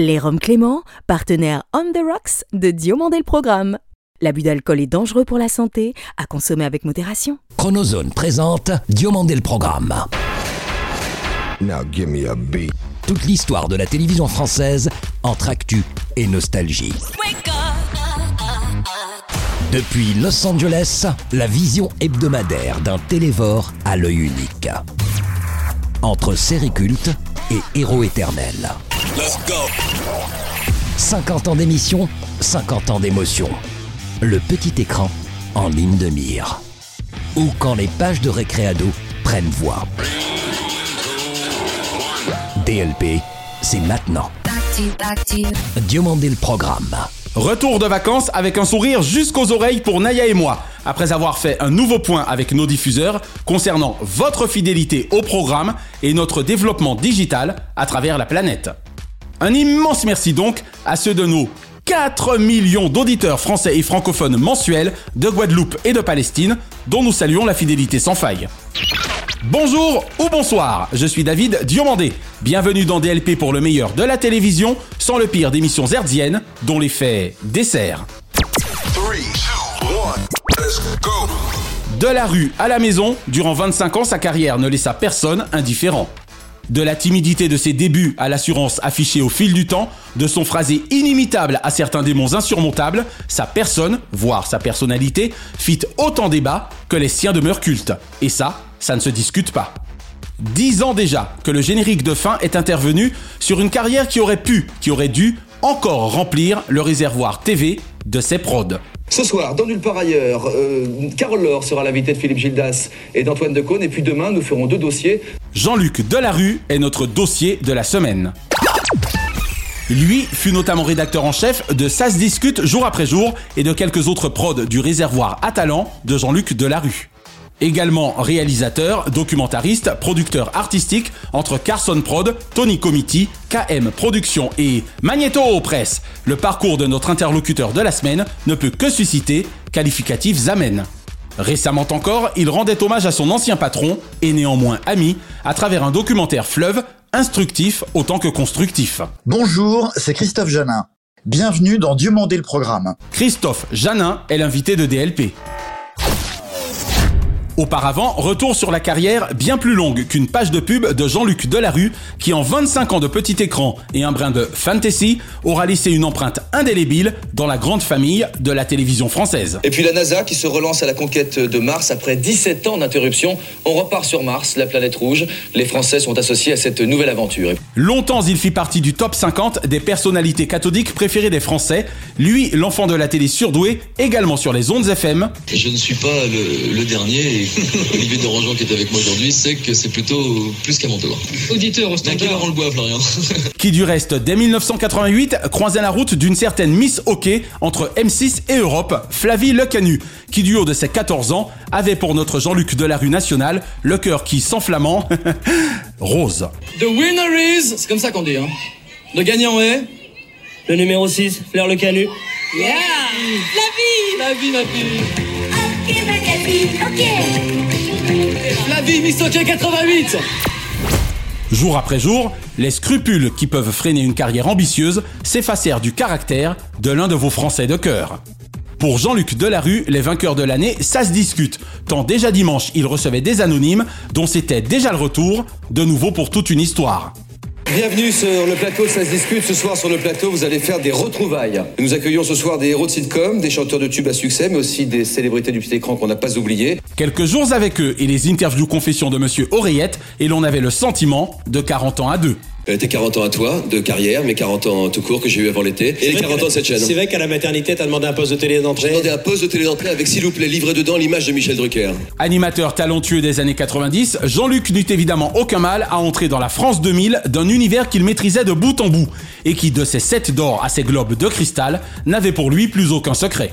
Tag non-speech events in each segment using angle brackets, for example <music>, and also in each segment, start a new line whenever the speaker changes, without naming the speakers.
Les Roms Clément, partenaire On the Rocks de Diomandé le Programme. L'abus d'alcool est dangereux pour la santé, à consommer avec modération.
Chronozone présente Diomandé le Programme.
Now give me a beat.
Toute l'histoire de la télévision française entre actu et nostalgie. Depuis Los Angeles, la vision hebdomadaire d'un télévore à l'œil unique. Entre série culte et héros éternels. 50 ans d'émission, 50 ans d'émotion. Le petit écran en ligne de mire. Ou quand les pages de récréado prennent voix. DLP, c'est maintenant. Diomandé le programme.
Retour de vacances avec un sourire jusqu'aux oreilles pour Naya et moi, après avoir fait un nouveau point avec nos diffuseurs concernant votre fidélité au programme et notre développement digital à travers la planète. Un immense merci donc à ceux de nos 4 millions d'auditeurs français et francophones mensuels de Guadeloupe et de Palestine, dont nous saluons la fidélité sans faille. Bonjour ou bonsoir, je suis David Diomandé. Bienvenue dans DLP pour le meilleur de la télévision, sans le pire d'émissions hertziennes, dont l'effet dessert. De la rue à la maison, durant 25 ans, sa carrière ne laissa personne indifférent. De la timidité de ses débuts à l'assurance affichée au fil du temps, de son phrasé inimitable à certains démons insurmontables, sa personne, voire sa personnalité, fit autant débat que les siens demeurent cultes. Et ça, ça ne se discute pas. Dix ans déjà que le générique de fin est intervenu sur une carrière qui aurait pu, qui aurait dû encore remplir le réservoir TV de ses prods.
Ce soir, dans Nulle part ailleurs, euh, Carole Laure sera l'invité de Philippe Gildas et d'Antoine Decaune. Et puis demain, nous ferons deux dossiers.
Jean-Luc Delarue est notre dossier de la semaine. Lui fut notamment rédacteur en chef de Ça se discute jour après jour et de quelques autres prods du réservoir à talent de Jean-Luc Delarue. Également réalisateur, documentariste, producteur artistique entre Carson Prod, Tony Comiti, KM Productions et Magneto Presse. Le parcours de notre interlocuteur de la semaine ne peut que susciter qualificatifs amènes. Récemment encore, il rendait hommage à son ancien patron, et néanmoins ami, à travers un documentaire fleuve, instructif autant que constructif.
Bonjour, c'est Christophe Janin. Bienvenue dans Dieu mandé le programme.
Christophe Janin est l'invité de DLP. Auparavant, retour sur la carrière bien plus longue qu'une page de pub de Jean-Luc Delarue, qui en 25 ans de petit écran et un brin de fantasy aura laissé une empreinte indélébile dans la grande famille de la télévision française.
Et puis la NASA qui se relance à la conquête de Mars après 17 ans d'interruption. On repart sur Mars, la planète rouge. Les Français sont associés à cette nouvelle aventure.
Longtemps, il fit partie du top 50 des personnalités cathodiques préférées des Français. Lui, l'enfant de la télé surdoué, également sur les ondes FM.
Je ne suis pas le, le dernier. Et <laughs> Olivier Derangeant qui est avec moi aujourd'hui sait que c'est plutôt plus qu'à mon tour.
Auditeur au standard.
on le boit, Florian <laughs>
qui du reste, dès 1988, croisait la route d'une certaine Miss Hockey entre M6 et Europe, Flavie Lecanu, qui du haut de ses 14 ans avait pour notre Jean-Luc Delarue national le cœur qui, s'enflammant, <laughs> rose.
The winner is. C'est comme ça qu'on dit, hein. Le gagnant est.
Le numéro 6, Fleur le Canu.
Yeah La vie, ma fille
Ok, ma copine, ok.
Flavie Miss Hockey 88
Jour après jour, les scrupules qui peuvent freiner une carrière ambitieuse s'effacèrent du caractère de l'un de vos Français de cœur. Pour Jean-Luc Delarue, les vainqueurs de l'année, ça se discute, tant déjà dimanche il recevait des anonymes dont c'était déjà le retour, de nouveau pour toute une histoire.
Bienvenue sur le plateau, ça se discute. Ce soir sur le plateau, vous allez faire des retrouvailles. Nous accueillons ce soir des héros de sitcom, des chanteurs de tubes à succès, mais aussi des célébrités du petit écran qu'on n'a pas oubliées.
Quelques jours avec eux et les interviews confessions de Monsieur Oreillette, et l'on avait le sentiment de 40 ans à deux.
Euh, tes 40 ans à toi, de carrière, mes 40 ans tout court que j'ai eu avant l'été, et les 40 ans de cette chaîne.
C'est vrai qu'à la maternité, t'as demandé un poste de télé d'entrée.
Demandez un poste de télé d'entrée avec, s'il vous plaît, livré dedans l'image de Michel Drucker.
Animateur talentueux des années 90, Jean-Luc n'eut évidemment aucun mal à entrer dans la France 2000 d'un univers qu'il maîtrisait de bout en bout, et qui, de ses sept d'or à ses globes de cristal, n'avait pour lui plus aucun secret.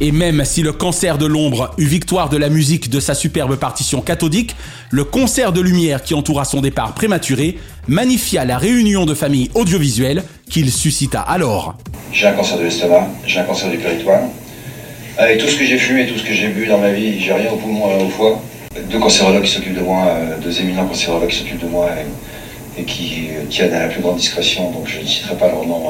Et même si le cancer de l'ombre eut victoire de la musique de sa superbe partition cathodique, le concert de lumière qui entoura son départ prématuré magnifia la réunion de familles audiovisuelles qu'il suscita alors.
J'ai un cancer de l'estomac, j'ai un cancer du péritoine. Avec tout ce que j'ai fumé, tout ce que j'ai bu dans ma vie, j'ai rien au poumon, au foie. Deux cancérologues qui s'occupent de moi, euh, deux éminents cancérologues qui s'occupent de moi. et qui euh, tiennent à la plus grande discrétion, donc je ne citerai pas leur nom,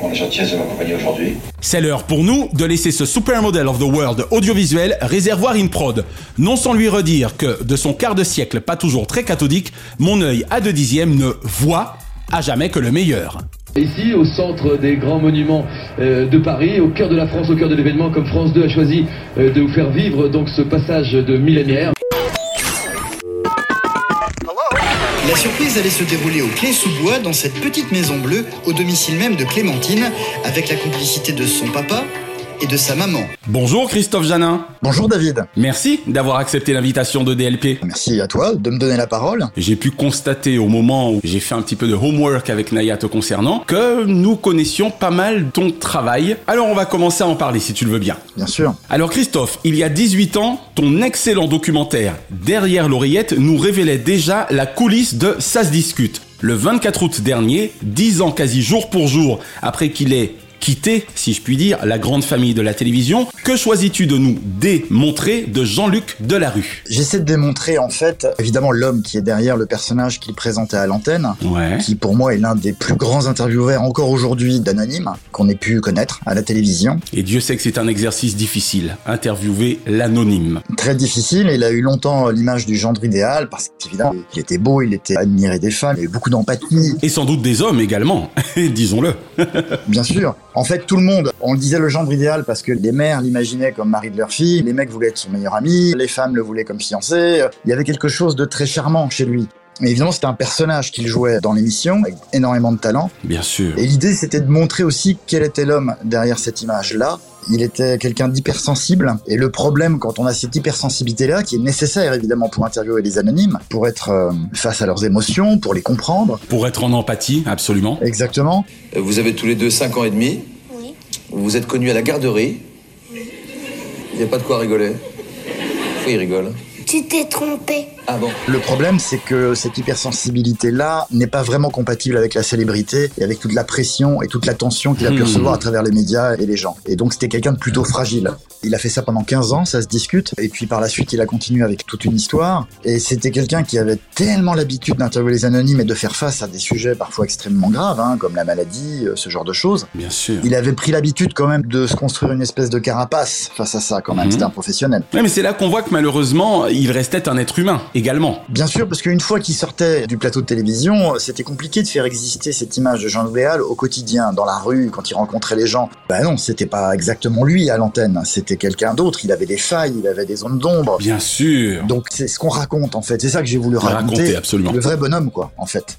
mon la gentillesse de m'accompagner aujourd'hui.
C'est l'heure pour nous de laisser ce supermodel of the world audiovisuel réservoir in prod. Non sans lui redire que, de son quart de siècle pas toujours très cathodique, mon œil à deux dixièmes ne voit à jamais que le meilleur.
Ici, au centre des grands monuments euh, de Paris, au cœur de la France, au cœur de l'événement, comme France 2 a choisi euh, de vous faire vivre donc ce passage de millénaire.
La surprise allait se dérouler au Clé-sous-Bois, dans cette petite maison bleue, au domicile même de Clémentine, avec la complicité de son papa et de sa maman.
Bonjour Christophe Janin.
Bonjour David.
Merci d'avoir accepté l'invitation de DLP.
Merci à toi de me donner la parole.
J'ai pu constater au moment où j'ai fait un petit peu de homework avec Naya te concernant que nous connaissions pas mal ton travail. Alors on va commencer à en parler si tu le veux bien.
Bien sûr.
Alors Christophe, il y a 18 ans, ton excellent documentaire Derrière l'oreillette nous révélait déjà la coulisse de Ça se discute. Le 24 août dernier, 10 ans quasi jour pour jour après qu'il ait quitté, si je puis dire, la grande famille de la télévision, que choisis-tu de nous démontrer de Jean-Luc Delarue?
J'essaie de démontrer en fait, évidemment, l'homme qui est derrière le personnage qu'il présentait à l'antenne,
Ouais.
qui pour moi est l'un des plus grands intervieweurs encore aujourd'hui d'anonyme qu'on ait pu connaître à la télévision.
Et Dieu sait que c'est un exercice difficile, interviewer l'anonyme.
Très difficile, il a eu longtemps l'image du gendre idéal parce qu'évidemment, il était beau, il était admiré des femmes, il y a eu beaucoup d'empathie.
Et sans doute des hommes également, <laughs> disons-le.
Bien sûr. En fait, tout le monde, on le disait le gendre idéal parce que les mères l'imaginaient comme mari de leur fille, les mecs voulaient être son meilleur ami, les femmes le voulaient comme fiancé. Il y avait quelque chose de très charmant chez lui. Mais évidemment, c'était un personnage qu'il jouait dans l'émission, avec énormément de talent.
Bien sûr.
Et l'idée, c'était de montrer aussi quel était l'homme derrière cette image-là. Il était quelqu'un d'hypersensible. Et le problème, quand on a cette hypersensibilité-là, qui est nécessaire évidemment pour interviewer les anonymes, pour être euh, face à leurs émotions, pour les comprendre.
Pour être en empathie, absolument.
Exactement.
Vous avez tous les deux 5 ans et demi. Vous vous êtes connus à la garderie. Il n'y a pas de quoi rigoler. Pourquoi il rigole
Tu t'es trompé.
Ah bon
Le problème, c'est que cette hypersensibilité-là n'est pas vraiment compatible avec la célébrité et avec toute la pression et toute l'attention qu'il a pu
Hmm.
recevoir à travers les médias et les gens. Et donc, c'était quelqu'un de plutôt fragile. Il a fait ça pendant 15 ans, ça se discute. Et puis, par la suite, il a continué avec toute une histoire. Et c'était quelqu'un qui avait tellement l'habitude d'interviewer les anonymes et de faire face à des sujets parfois extrêmement graves, hein, comme la maladie, euh, ce genre de choses.
Bien sûr.
Il avait pris l'habitude quand même de se construire une espèce de carapace face à ça quand même.
Mhm.
C'était un professionnel.
Ouais, mais c'est là qu'on voit que malheureusement, il restait un être humain également.
Bien sûr, parce qu'une fois qu'il sortait du plateau de télévision, c'était compliqué de faire exister cette image de Jean Louéal au quotidien, dans la rue, quand il rencontrait les gens. Bah non, c'était pas exactement lui à l'antenne, c'était quelqu'un d'autre. Il avait des failles, il avait des zones d'ombre.
Bien sûr.
Donc c'est ce qu'on raconte en fait. C'est ça que j'ai voulu
Raconter,
raconter.
absolument.
Le vrai bonhomme, quoi, en fait.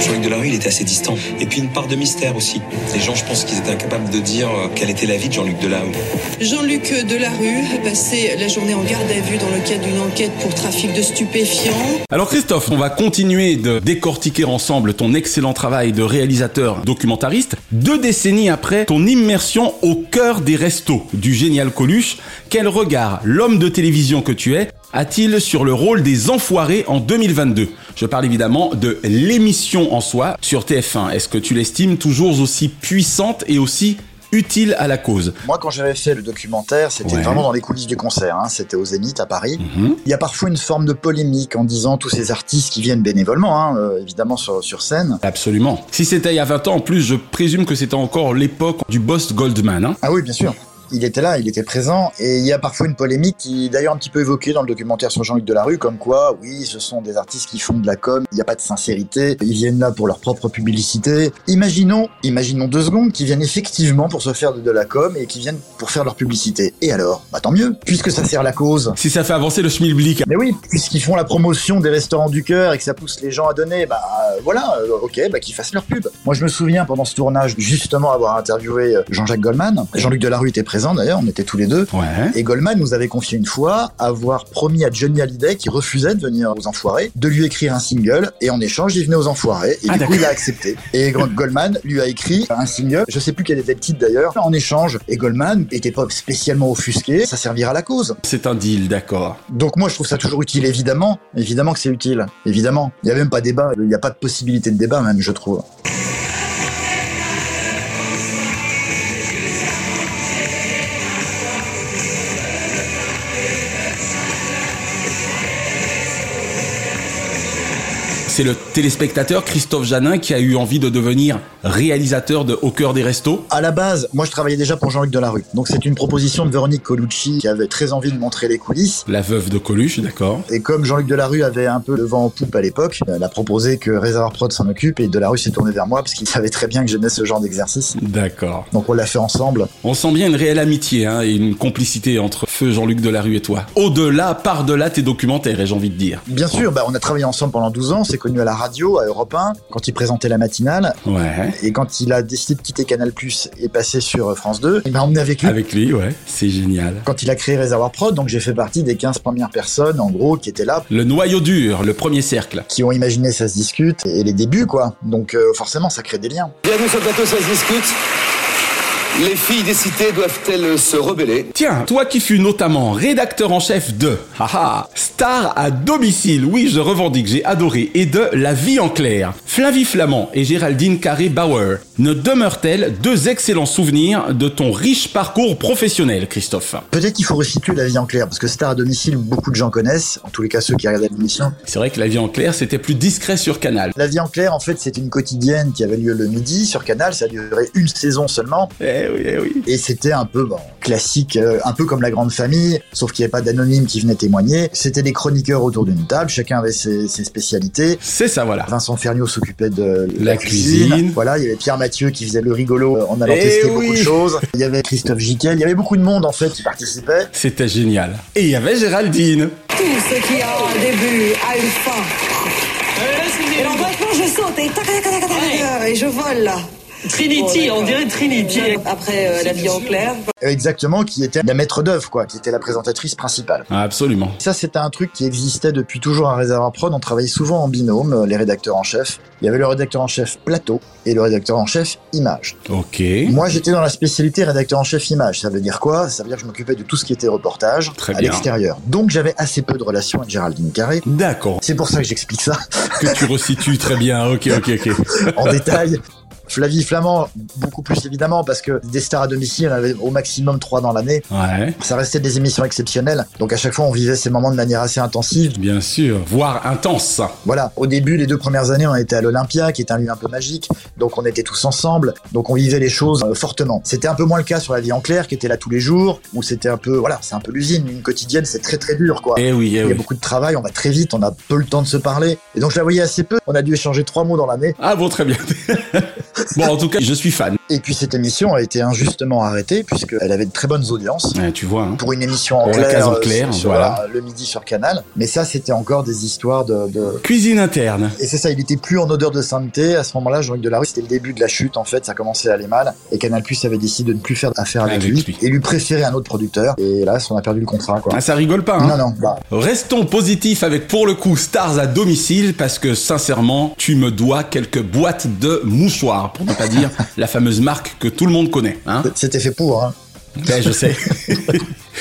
Jean-Luc Delarue, il était assez distant. Et puis une part de mystère aussi. Les gens, je pense qu'ils étaient incapables de dire euh, quelle était la vie de Jean-Luc Delarue.
Jean-Luc Delarue a passé la journée en garde à vue dans le cadre d'une enquête pour trafic de stupéfiants.
Alors Christophe, on va continuer de décortiquer ensemble ton excellent travail de réalisateur documentariste. Deux décennies après ton immersion au cœur des restos du génial Coluche, quel regard l'homme de télévision que tu es a-t-il sur le rôle des enfoirés en 2022 Je parle évidemment de l'émission en soi sur TF1. Est-ce que tu l'estimes toujours aussi puissante et aussi utile à la cause?
Moi, quand j'avais fait le documentaire, c'était
Ouais.
vraiment dans les coulisses du concert. hein. C'était au Zénith à Paris.
Mhm.
Il y a parfois une forme de polémique en disant tous ces artistes qui viennent bénévolement, hein, euh, évidemment sur, sur scène.
Absolument. Si c'était il y a 20 ans, en plus, je présume que c'était encore l'époque du boss Goldman. Hein
Ah oui, bien sûr. Il était là, il était présent, et il y a parfois une polémique qui est d'ailleurs un petit peu évoquée dans le documentaire sur Jean-Luc Delarue, comme quoi, oui, ce sont des artistes qui font de la com, il n'y a pas de sincérité, ils viennent là pour leur propre publicité. Imaginons, imaginons deux secondes, qu'ils viennent effectivement pour se faire de, de la com et qui viennent pour faire leur publicité. Et alors? Bah tant mieux, puisque ça sert la cause.
Si ça fait avancer le schmilblick.
Mais oui, puisqu'ils font la promotion des restaurants du cœur et que ça pousse les gens à donner, bah euh, voilà, euh, ok, bah qu'ils fassent leur pub. Moi je me souviens pendant ce tournage justement avoir interviewé euh, Jean-Jacques Goldman. Jean-Luc Delarue était présent d'ailleurs, on était tous les deux.
Ouais.
Et Goldman nous avait confié une fois avoir promis à Johnny Hallyday, qui refusait de venir aux Enfoirés, de lui écrire un single, et en échange, il venait aux Enfoirés, et
Ah,
du coup, il a accepté. Et Go- Goldman lui a écrit un single, je sais plus quel était le titre d'ailleurs, en échange, et Goldman était pas spécialement offusqué, ça servira à la cause.
C'est un deal, d'accord.
Donc moi, je trouve ça toujours utile, évidemment, évidemment que c'est utile, évidemment. Il y a même pas débat, il n'y a pas de possibilité de débat même, je trouve.
C'est le téléspectateur Christophe Janin qui a eu envie de devenir réalisateur de Au cœur des restos
À la base, moi je travaillais déjà pour Jean-Luc Delarue. Donc c'est une proposition de Véronique Colucci qui avait très envie de montrer les coulisses.
La veuve de Coluche, d'accord.
Et comme Jean-Luc Delarue avait un peu le vent en poupe à l'époque, elle a proposé que Réservoir Prod s'en occupe et Delarue s'est tourné vers moi parce qu'il savait très bien que j'aimais ce genre d'exercice.
D'accord.
Donc on l'a fait ensemble.
On sent bien une réelle amitié hein, et une complicité entre feu Jean-Luc Delarue et toi. Au-delà, par-delà tes documentaires, j'ai envie de dire.
Bien sûr, bah, on a travaillé ensemble pendant 12 ans, s'est connus à la radio, à Europe 1, quand il présentait la matinale.
Ouais.
Et quand il a décidé de quitter Canal Plus et passer sur France 2, il m'a emmené avec lui.
Avec lui, ouais, c'est génial.
Quand il a créé Réservoir Prod, donc j'ai fait partie des 15 premières personnes, en gros, qui étaient là,
Le noyau dur, le premier cercle.
qui ont imaginé ça se discute et les débuts, quoi. Donc euh, forcément, ça crée des liens.
Bienvenue sur le plateau, ça se discute. Les filles des cités doivent-elles se rebeller
Tiens, toi qui fus notamment rédacteur en chef de haha, Star à domicile, oui je revendique, j'ai adoré, et de La vie en clair, Flavie Flamand et Géraldine Carré-Bauer, ne demeurent-elles deux excellents souvenirs de ton riche parcours professionnel, Christophe
Peut-être qu'il faut resituer la vie en clair, parce que Star à domicile, beaucoup de gens connaissent, en tous les cas ceux qui regardent l'émission.
C'est vrai que La vie en clair c'était plus discret sur Canal.
La vie en clair, en fait, c'est une quotidienne qui avait lieu le midi sur Canal, ça a duré une saison seulement.
Eh oui, eh oui.
Et c'était un peu bon, classique, euh, un peu comme la grande famille, sauf qu'il n'y avait pas d'anonyme qui venait témoigner. C'était des chroniqueurs autour d'une table, chacun avait ses, ses spécialités.
C'est ça, voilà.
Vincent Ferniaud s'occupait de
La cuisine.
Voilà, il y avait Pierre Mathieu qui faisait le rigolo euh, en allant
Eh
tester
oui.
beaucoup de choses. Il y avait Christophe Jiquel, il y avait beaucoup de monde en fait qui participait.
C'était génial. Et il y avait Géraldine.
Tout ce qui a un début a une fin. Et alors maintenant je saute et et je vole là.
Trinity, on dirait Trinity.
Après euh, la vie en clair.
Exactement, qui était la maître d'œuvre, quoi, qui était la présentatrice principale.
Ah, absolument.
Ça, c'était un truc qui existait depuis toujours à Réservoir Prod. On travaillait souvent en binôme, euh, les rédacteurs en chef. Il y avait le rédacteur en chef plateau et le rédacteur en chef image.
Ok.
Moi, j'étais dans la spécialité rédacteur en chef image. Ça veut dire quoi? Ça veut dire que je m'occupais de tout ce qui était reportage
Très
à l'extérieur. Donc, j'avais assez peu de relations avec Géraldine Carré.
D'accord.
C'est pour ça que j'explique ça
Que tu resitues très bien. Ok, ok, ok. <laughs>
en détail. Flavie Flamand, beaucoup plus évidemment, parce que des stars à domicile, on avait au maximum trois dans l'année.
Ouais.
Ça restait des émissions exceptionnelles. Donc à chaque fois, on vivait ces moments de manière assez intensive.
Bien sûr, voire intense.
Voilà. Au début, les deux premières années, on était à l'Olympia, qui est un lieu un peu magique. Donc on était tous ensemble. Donc on vivait les choses euh, fortement. C'était un peu moins le cas sur la vie en clair, qui était là tous les jours, où c'était un peu, voilà, c'est un peu l'usine. Une quotidienne, c'est très très dur, quoi.
Eh oui,
Il
eh
y a
oui.
beaucoup de travail, on va très vite, on a peu le temps de se parler. Et donc je la voyais assez peu. On a dû échanger trois mots dans l'année.
Ah bon, très bien. <laughs> bon, en tout cas, je suis fan.
Et puis cette émission a été injustement arrêtée puisqu'elle avait de très bonnes audiences.
Ouais, tu vois. Hein.
Pour une émission en
la
clair,
case en
euh,
clair,
sur,
voilà.
le midi sur Canal. Mais ça, c'était encore des histoires de, de...
Cuisine interne.
Et c'est ça, il était plus en odeur de sainteté. À ce moment-là, Jean-Luc Delarue, c'était le début de la chute, en fait. Ça commençait à aller mal. Et Canal Plus avait décidé de ne plus faire affaire avec,
Avec
lui,
lui.
et lui préférer un autre producteur. Et là, on a perdu le contrat, quoi.
Ah, ça rigole pas, hein
Non, non, bah,
Restons positifs avec pour le coup Stars à domicile parce que sincèrement, tu me dois quelques boîtes de mouchoirs pour ne pas dire <laughs> la fameuse marque que tout le monde connaît. Hein
c'était fait pour, hein.
Ben, je sais.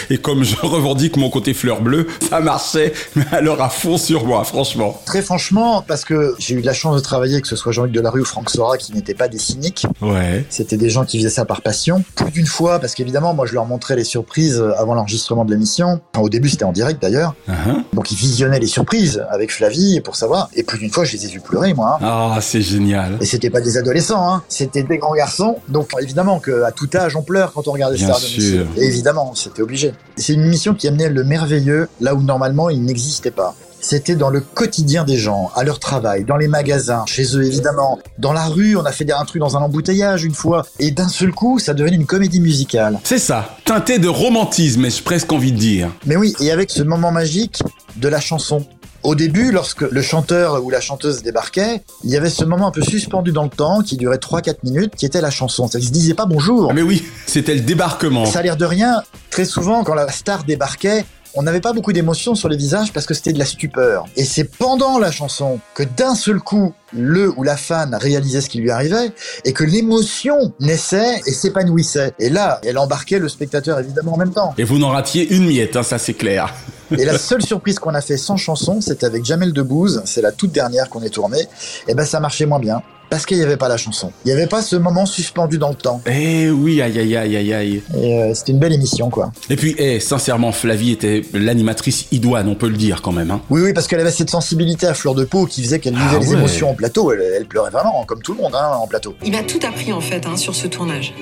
Et comme je revendique mon côté fleur bleue, ça marchait, mais alors à fond sur moi, franchement.
Très franchement, parce que j'ai eu de la chance de travailler, que ce soit Jean-Luc Delarue ou Franck Sora, qui n'étaient pas des cyniques.
Ouais.
C'était des gens qui faisaient ça par passion. Plus d'une fois, parce qu'évidemment, moi, je leur montrais les surprises avant l'enregistrement de l'émission. Enfin, au début, c'était en direct d'ailleurs.
Uh-huh.
Donc, ils visionnaient les surprises avec Flavie pour savoir. Et plus d'une fois, je les ai vus pleurer, moi. hein.
Ah, c'est génial.
Et c'était pas des adolescents, hein. C'était des grands garçons. Donc, évidemment qu'à tout âge, on pleure quand on regarde
Bien
domicile.
Sûr.
Et évidemment, c'était obligé. C'est une émission qui amenait le merveilleux là où normalement il n'existait pas. C'était dans le quotidien des gens, à leur travail, dans les magasins, chez eux évidemment. Dans la rue, on a fait des- un truc dans un embouteillage une fois. Et d'un seul coup, ça devenait une comédie musicale.
C'est ça, teinté de romantisme, ai-je presque envie de dire.
Mais oui, et avec ce moment magique de la chanson. Au début, lorsque le chanteur ou la chanteuse débarquait, il y avait ce moment un peu suspendu dans le temps qui durait 3-4 minutes, qui était la chanson. Ça ne se disait pas bonjour.
Ah, mais oui, c'était le débarquement.
Ça a l'air de rien. Très souvent, quand la star débarquait, on n'avait pas beaucoup d'émotions sur les visages parce que c'était de la stupeur. Et c'est pendant la chanson que d'un seul coup, le ou la fan réalisait ce qui lui arrivait et que l'émotion naissait et s'épanouissait. Et là, elle embarquait le spectateur évidemment en même temps.
Et vous n'en ratiez une miette, hein, ça c'est clair. <laughs>
Et la seule surprise qu'on a fait sans chanson, c'était avec Jamel Debbouze. C'est la toute dernière qu'on ait tournée. Et ben, ça marchait moins bien. Parce qu'il n'y avait pas la chanson. Il n'y avait pas ce moment suspendu dans le temps.
Eh oui, aïe aïe aïe aïe aïe.
Et euh, c'était une belle émission, quoi.
Et puis, eh, sincèrement, Flavie était l'animatrice idoine, on peut le dire quand même. Hein.
Oui, oui, parce qu'elle avait cette sensibilité à fleur de peau qui faisait qu'elle vivait
Ah
les
ouais.
émotions en plateau. Elle, elle pleurait vraiment, comme tout le monde, hein, en plateau.
Il m'a tout appris en fait hein, sur ce tournage.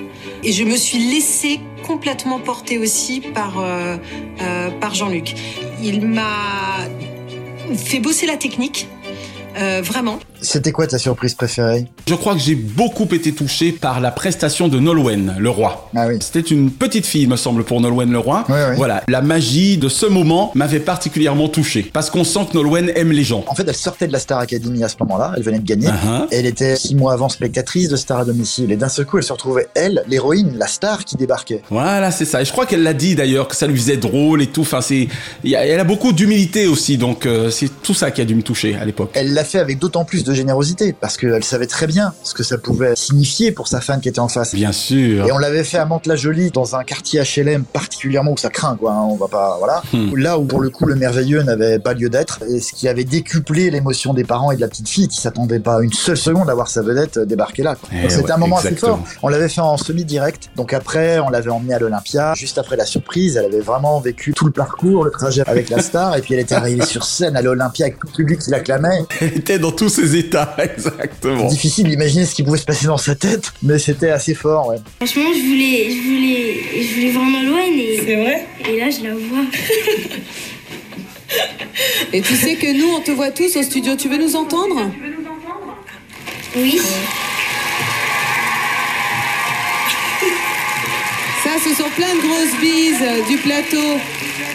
Et je me suis laissée complètement porter aussi par, euh, euh, par Jean-Luc. Il m'a fait bosser la technique, euh, vraiment.
C'était quoi ta surprise préférée
Je crois que j'ai beaucoup été touché par la prestation de Nolwenn, le roi.
Ah oui.
C'était une petite fille, il me semble, pour Nolwenn le roi. Voilà, la magie de ce moment m'avait particulièrement touché. Parce qu'on sent que Nolwenn aime les gens.
En fait, elle sortait de la Star Academy à ce moment-là. Elle venait de gagner.
Uh-huh.
Elle était six mois avant spectatrice de Star à domicile. Et d'un seul coup, elle se retrouvait, elle, l'héroïne, la star qui débarquait.
Voilà, c'est ça. Et je crois qu'elle l'a dit d'ailleurs, que ça lui faisait drôle et tout. Enfin, c'est, elle a beaucoup d'humilité aussi, donc euh, c'est tout ça qui a dû me toucher à l'époque.
Elle l'a fait avec d'autant plus de générosité, parce qu'elle savait très bien ce que ça pouvait signifier pour sa fan qui était en face.
Bien sûr.
Et on l'avait fait à Mantes-la-Jolie, dans un quartier HLM particulièrement où ça craint, quoi. hein, on va pas, voilà.
Hmm.
Là où pour le coup le merveilleux n'avait pas lieu d'être, et ce qui avait décuplé l'émotion des parents et de la petite fille qui s'attendaient pas une seule seconde à voir sa vedette euh, débarquer là.
Eh
C'était
ouais,
un moment assez fort. On l'avait fait en semi-direct, donc après on l'avait emmenée à l'Olympia. Juste après la surprise, elle avait vraiment vécu tout le parcours, le trajet avec la star, et puis elle était arrivée sur scène à l'Olympia avec tout le public qui l'acclamait.
Elle était dans tous ses états, <laughs> exactement.
Difficile d'imaginer ce qui pouvait se passer dans sa tête, mais c'était assez fort, ouais.
Franchement, je voulais, je voulais, je voulais voir Nolwenn et.
C'est vrai
Et là, je la vois. <laughs>
Et tu sais que nous, on te voit tous au studio. Tu veux nous entendre?
Oui.
Ça, ce sont plein de grosses bises du plateau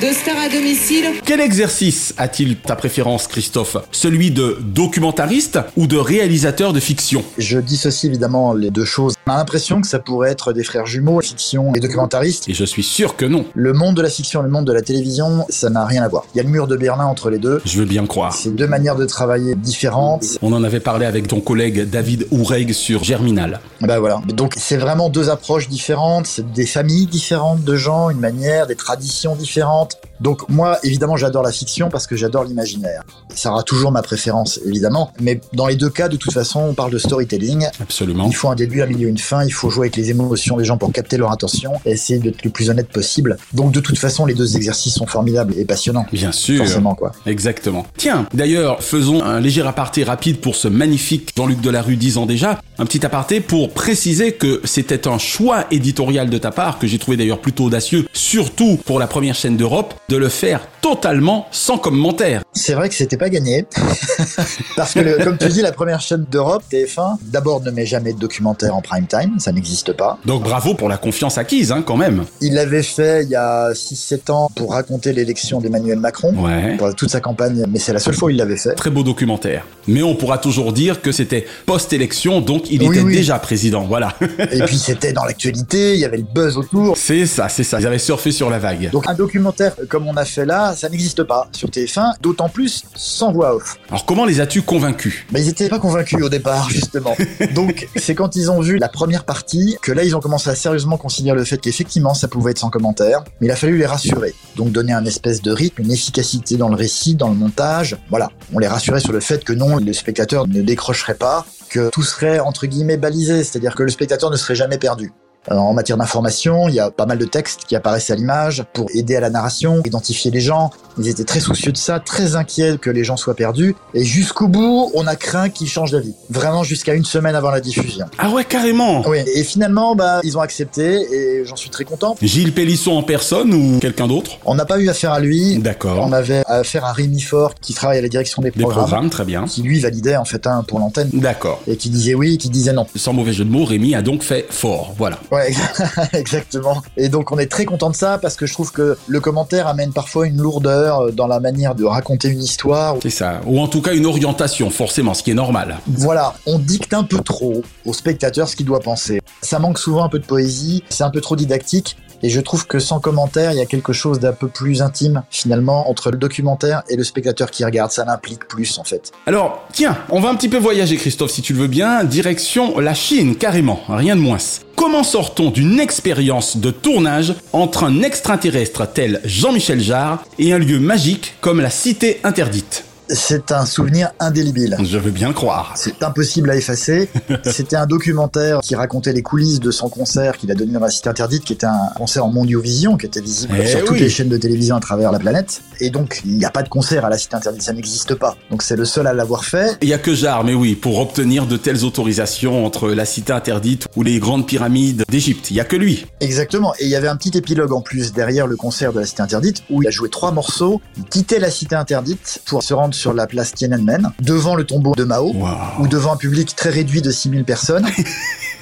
de Star à domicile.
Quel exercice a-t-il ta préférence, Christophe? Celui de documentariste ou de réalisateur de fiction?
Je dissocie évidemment les deux choses. On a l'impression que ça pourrait être des frères jumeaux, fiction et documentariste.
Et je suis sûr que non.
Le monde de la fiction et le monde de la télévision, ça n'a rien à voir. Il y a le mur de Berlin entre les deux.
Je veux bien croire.
C'est deux manières de travailler différentes.
On en avait parlé avec ton collègue David Oureg sur Germinal.
Bah voilà. Donc c'est vraiment deux approches différentes, c'est des familles différentes de gens, une manière, des traditions différentes. out Donc moi, évidemment, j'adore la fiction parce que j'adore l'imaginaire. Ça aura toujours ma préférence, évidemment. Mais dans les deux cas, de toute façon, on parle de storytelling.
Absolument.
Il faut un début, un milieu, une fin. Il faut jouer avec les émotions des gens pour capter leur attention et essayer d'être le plus honnête possible. Donc de toute façon, les deux exercices sont formidables et passionnants.
Bien sûr.
Forcément, quoi.
Exactement. Tiens, d'ailleurs, faisons un léger aparté rapide pour ce magnifique Jean-Luc Delarue 10 ans déjà. Un petit aparté pour préciser que c'était un choix éditorial de ta part, que j'ai trouvé d'ailleurs plutôt audacieux, surtout pour la première chaîne d'Europe, de le faire totalement sans commentaire.
C'est vrai que c'était pas gagné. <laughs> Parce que, le- comme tu dis, la première chaîne d'Europe, TF1, d'abord ne met jamais de documentaire en prime time, ça n'existe pas.
Donc bravo pour la confiance acquise, hein, quand même.
Il l'avait fait il y a 6-7 ans pour raconter l'élection d'Emmanuel Macron,
Ouais.
pour toute sa campagne, mais c'est la seule fois où il l'avait fait.
Très beau documentaire. Mais on pourra toujours dire que c'était post-élection, donc il
Oui,
était
oui.
déjà président, voilà.
Et puis c'était dans l'actualité, il y avait le buzz autour.
c'est ça, c'est ça. Ils avaient surfé sur la vague.
Donc un documentaire comme on a fait là, ça n'existe pas sur TF1, d'autant plus sans voix off.
Alors comment les as-tu convaincus?
Mais ils étaient pas convaincus au départ, justement. <laughs> Donc, c'est quand ils ont vu la première partie que là, ils ont commencé à sérieusement considérer le fait qu'effectivement, ça pouvait être sans commentaire. Mais il a fallu les rassurer. Donc, donner un espèce de rythme, une efficacité dans le récit, dans le montage. Voilà. On les rassurait sur le fait que non, le spectateur ne décrocherait pas, que tout serait, entre guillemets, balisé. C'est-à-dire que le spectateur ne serait jamais perdu. Alors, en matière d'information, il y a pas mal de textes qui apparaissent à l'image pour aider à la narration, identifier les gens. Ils étaient très soucieux de ça, très inquiets que les gens soient perdus. Et jusqu'au bout, on a craint qu'ils changent d'avis. Vraiment jusqu'à une semaine avant la diffusion.
Ah ouais, carrément
Oui, et finalement, bah, ils ont accepté et j'en suis très content.
Gilles Pélisson en personne ou quelqu'un d'autre?
On n'a pas eu affaire à lui.
D'accord.
On avait affaire à Rémi Fort qui travaille à la direction des
Des
programmes.
programmes, très bien.
Qui lui validait en fait un pour l'antenne.
D'accord.
Et qui disait oui, qui disait non.
Sans mauvais jeu de mots, Rémi a donc fait fort, voilà.
Ouais, <laughs> exactement. Et donc on est très content de ça parce que je trouve que le commentaire amène parfois une lourdeur euh, dans la manière de raconter une histoire.
C'est ça. Ou en tout cas une orientation, forcément, ce qui est normal.
Voilà, on dicte un peu trop au spectateur ce qu'il doit penser. Ça manque souvent un peu de poésie, c'est un peu trop didactique. Et je trouve que sans commentaire, il y a quelque chose d'un peu plus intime, finalement, entre le documentaire et le spectateur qui regarde. Ça l'implique plus, en fait.
Alors, tiens, on va un petit peu voyager, Christophe, si tu le veux bien, direction la Chine, carrément, rien de moins. Comment sort-on d'une expérience de tournage entre un extraterrestre tel Jean-Michel Jarre et un lieu magique comme la Cité Interdite?
C'est un souvenir indélébile.
Je veux bien le croire.
C'est impossible à effacer. <laughs> C'était un documentaire qui racontait les coulisses de son concert qu'il a donné dans la Cité Interdite, qui était un concert en mondiovision, qui était visible
Eh
sur toutes les chaînes de télévision à travers la planète. Et donc, il n'y a pas de concert à la Cité Interdite, ça n'existe pas. Donc c'est le seul à l'avoir fait.
Il y a que Jarre, mais oui, pour obtenir de telles autorisations entre la cité interdite ou les grandes pyramides d'Égypte. Il y a que lui.
Exactement. Et il y avait un petit épilogue en plus derrière le concert de la Cité Interdite où il a joué trois morceaux. Il quittait la Cité Interdite pour se rendre sur la place Tiananmen, devant le tombeau de Mao, ou devant un public très réduit de 6000 personnes. <laughs>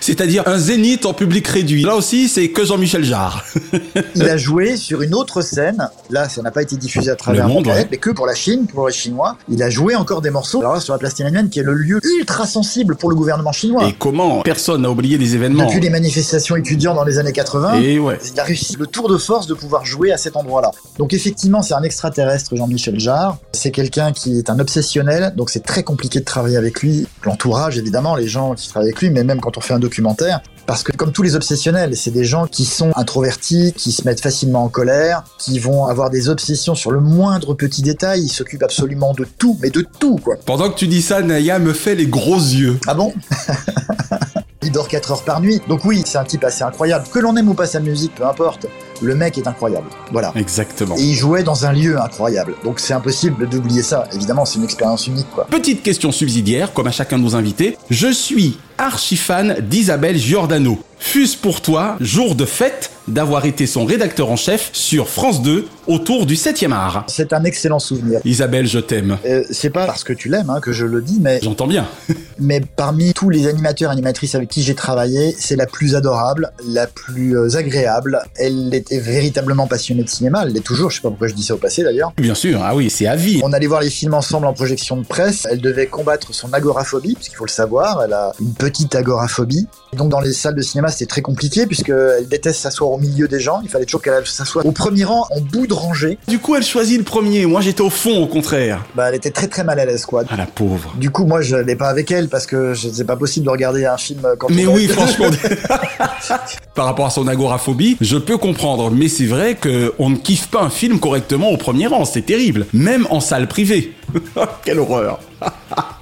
C'est-à-dire un zénith en public réduit. Là aussi, c'est que Jean-Michel Jarre. <laughs>
Il a joué sur une autre scène. Là, ça n'a pas été diffusé à travers
Le monde, ouais.
mais que pour la Chine, pour les Chinois. Il a joué encore des morceaux. Alors là, sur la place Tiananmen, qui est le lieu ultra sensible pour le gouvernement chinois.
Et comment Personne n'a oublié les événements.
Depuis les manifestations étudiantes dans les années 80,
Et ouais.
il a réussi le tour de force de pouvoir jouer à cet endroit-là. Donc effectivement, c'est un extraterrestre, Jean-Michel Jarre. C'est quelqu'un qui est un obsessionnel, donc c'est très compliqué de travailler avec lui. L'entourage, évidemment, les gens qui travaillent avec lui, mais même quand on fait un documentaire. Parce que comme tous les obsessionnels, c'est des gens qui sont introvertis, qui se mettent facilement en colère, qui vont avoir des obsessions sur le moindre petit détail, ils s'occupent absolument de tout, mais de tout, quoi.
Pendant que tu dis ça, Naya me fait les gros yeux.
Ah bon? <laughs> Il dort 4 heures par nuit. Donc oui, c'est un type assez incroyable. Que l'on aime ou pas sa musique, peu importe. Le mec est incroyable. Voilà.
Exactement.
Et il jouait dans un lieu incroyable. Donc c'est impossible d'oublier ça. Évidemment, c'est une expérience unique, quoi.
Petite question subsidiaire, comme à chacun de nos invités. Je suis archi fan d'Isabelle Giordano. Fût-ce pour toi, jour de fête, d'avoir été son rédacteur en chef sur France 2 autour du 7e art.
C'est un excellent souvenir.
Isabelle, je t'aime.
Euh, c'est pas parce que tu l'aimes hein, que je le dis, mais
J'entends bien. <laughs>
mais parmi tous les animateurs animatrices avec qui j'ai travaillé, c'est la plus adorable, la plus euh, agréable. Elle était véritablement passionnée de cinéma. Elle l'est toujours. Je sais pas pourquoi je dis ça au passé d'ailleurs.
Bien sûr, ah oui, c'est à vie.
On allait voir les films ensemble en projection de presse. Elle devait combattre son agoraphobie, puisqu'il faut le savoir, elle a une petite agoraphobie. Et donc dans les salles de cinéma, c'était très compliqué, puisqu'elle déteste s'asseoir au milieu des gens. Il fallait toujours qu'elle s'assoie au premier rang, en bout de rangée.
Du coup, elle choisit le premier. Moi, j'étais au fond, au contraire.
Bah, elle était très très mal à l'aise, quoi.
Ah, la pauvre.
Du coup, moi, je n'allais pas avec elle, parce que je- c'est pas possible de regarder un film quand
Mais
on est-
oui, franchement. <laughs> Par rapport à son agoraphobie, je peux comprendre. Mais c'est vrai que on ne kiffe pas un film correctement au premier rang. C'est terrible. Même en salle privée. <laughs> Quelle horreur.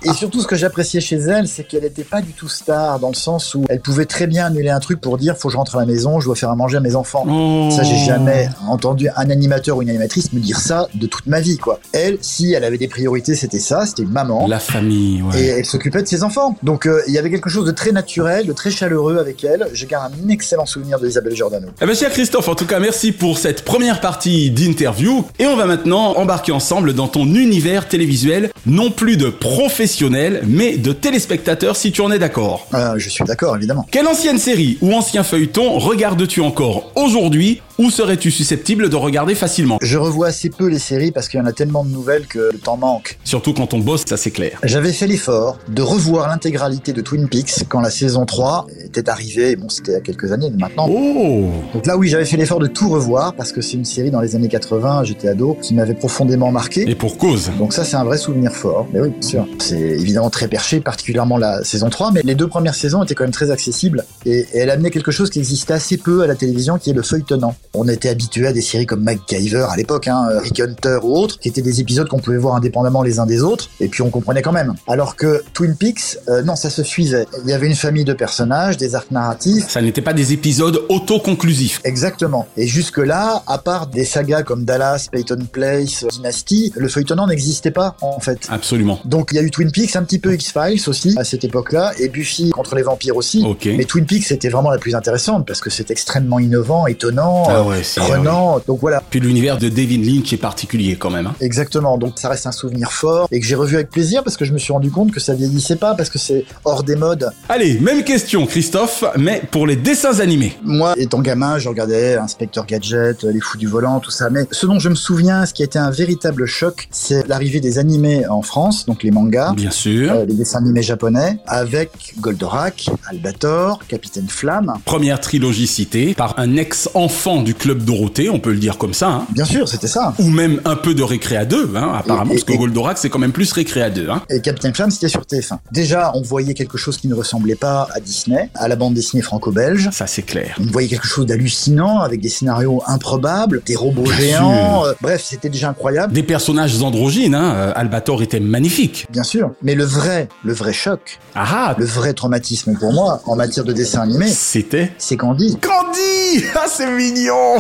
Et surtout, ce que j'appréciais chez elle, c'est qu'elle n'était pas du tout star, dans le sens où elle pouvait très bien annuler un truc pour dire faut que je rentre à la maison, je dois faire à manger à mes enfants.
Oh.
Ça, j'ai jamais entendu un animateur ou une animatrice me dire ça de toute ma vie, quoi. Elle, si elle avait des priorités, c'était ça, c'était maman.
La famille, ouais.
Et elle s'occupait de ses enfants. Donc, euh, il y avait quelque chose de très naturel, de très chaleureux avec elle. Je garde un excellent souvenir de Isabelle Giordano.
Eh ben, cher Christophe, en tout cas, merci pour cette première partie d'interview. Et on va maintenant embarquer ensemble dans ton univers télévisuel, non plus de professionnels, mais de téléspectateurs, si tu en es d'accord.
Euh, je suis d'accord, évidemment.
Quelle ancienne série ou ancien feuilleton regardes-tu encore aujourd'hui ou serais-tu susceptible de regarder facilement?
Je revois assez peu les séries parce qu'il y en a tellement de nouvelles que le temps manque.
Surtout quand on bosse, ça c'est clair.
J'avais fait l'effort de revoir l'intégralité de Twin Peaks quand la saison 3 était arrivée. Bon, c'était il y a quelques années maintenant.
Oh
Donc là, oui, j'avais fait l'effort de tout revoir parce que c'est une série dans les années 80, j'étais ado, qui m'avait profondément marqué.
Et pour cause.
Donc ça, c'est un vrai souvenir fort. Mais oui, bien sûr. C'est évidemment très perché, particulièrement la saison 3, mais les deux premières saisons étaient quand même très accessibles. Et, et elle amenait quelque chose qui existait assez peu à la télévision, qui est le feuilletonnant. On était habitué à des séries comme MacGyver à l'époque, hein, Rick Hunter ou autres, qui étaient des épisodes qu'on pouvait voir indépendamment les uns des autres, et puis on comprenait quand même. Alors que Twin Peaks, euh, non, ça se suivait. Il y avait une famille de personnages, des arcs narratifs,
Ça n'était pas des épisodes autoconclusifs.
Exactement. Et jusque-là, à part des sagas comme Dallas, Peyton Place, Dynasty, le feuilletonnant n'existait pas, en fait.
Absolument.
Donc il y a eu Twin Peaks, un petit peu X-Files aussi, à cette époque-là, et Buffy contre les vampires aussi.
Ok.
Mais Twin Peaks, c'était vraiment la plus intéressante, parce que c'est extrêmement innovant, étonnant,
Ah
euh,
ouais,
prenant. Donc voilà.
Puis l'univers de David Lynch est particulier quand même. hein.
Exactement, donc ça reste un souvenir fort et que j'ai revu avec plaisir parce que je me suis rendu compte que ça vieillissait pas parce que c'est hors des modes.
Allez, même question Christophe, mais pour les dessins animés.
Moi, étant gamin, je regardais Inspecteur Gadget, Les Fous du Volant, tout ça. Mais ce dont je me souviens, ce qui a été un véritable choc, c'est l'arrivée des animés en France, donc les mangas,
Bien sûr.
euh, les dessins animés japonais, avec Goldorak, Albator, Capitaine Flamme.
Première trilogie citée par un ex-enfant du club Dorothée, on peut le dire comme ça. Hein.
Bien sûr, c'était ça.
Ou même un peu de récré à deux, hein, apparemment,
Et- et-
parce que
et-
Goldorak c'est quand même plus récré à deux. Hein.
Et Capitaine Flamme, c'était sur TF1. Déjà, on voyait quelque chose qui ne ressemblait pas à Disney, à la bande dessinée franco-belge.
Ça c'est clair.
On voyait quelque chose d'hallucinant, avec des scénarios improbables, des robots
Bien
géants. euh, bref, c'était déjà incroyable.
Des personnages androgynes, hein. Euh, Albator était magnifique.
Bien sûr. Mais le vrai, le vrai choc,
Ah,
le vrai traumatisme pour moi, en matière de dessin animé,
c'était
c'est Candy.
Candy <laughs> Ah, c'est mignon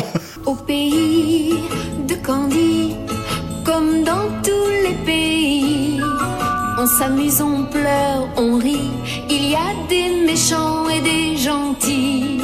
Au pays de Candy, comme dans tous les pays, on s'amuse, on pleure, on rit. Il y a des méchants et des gentils.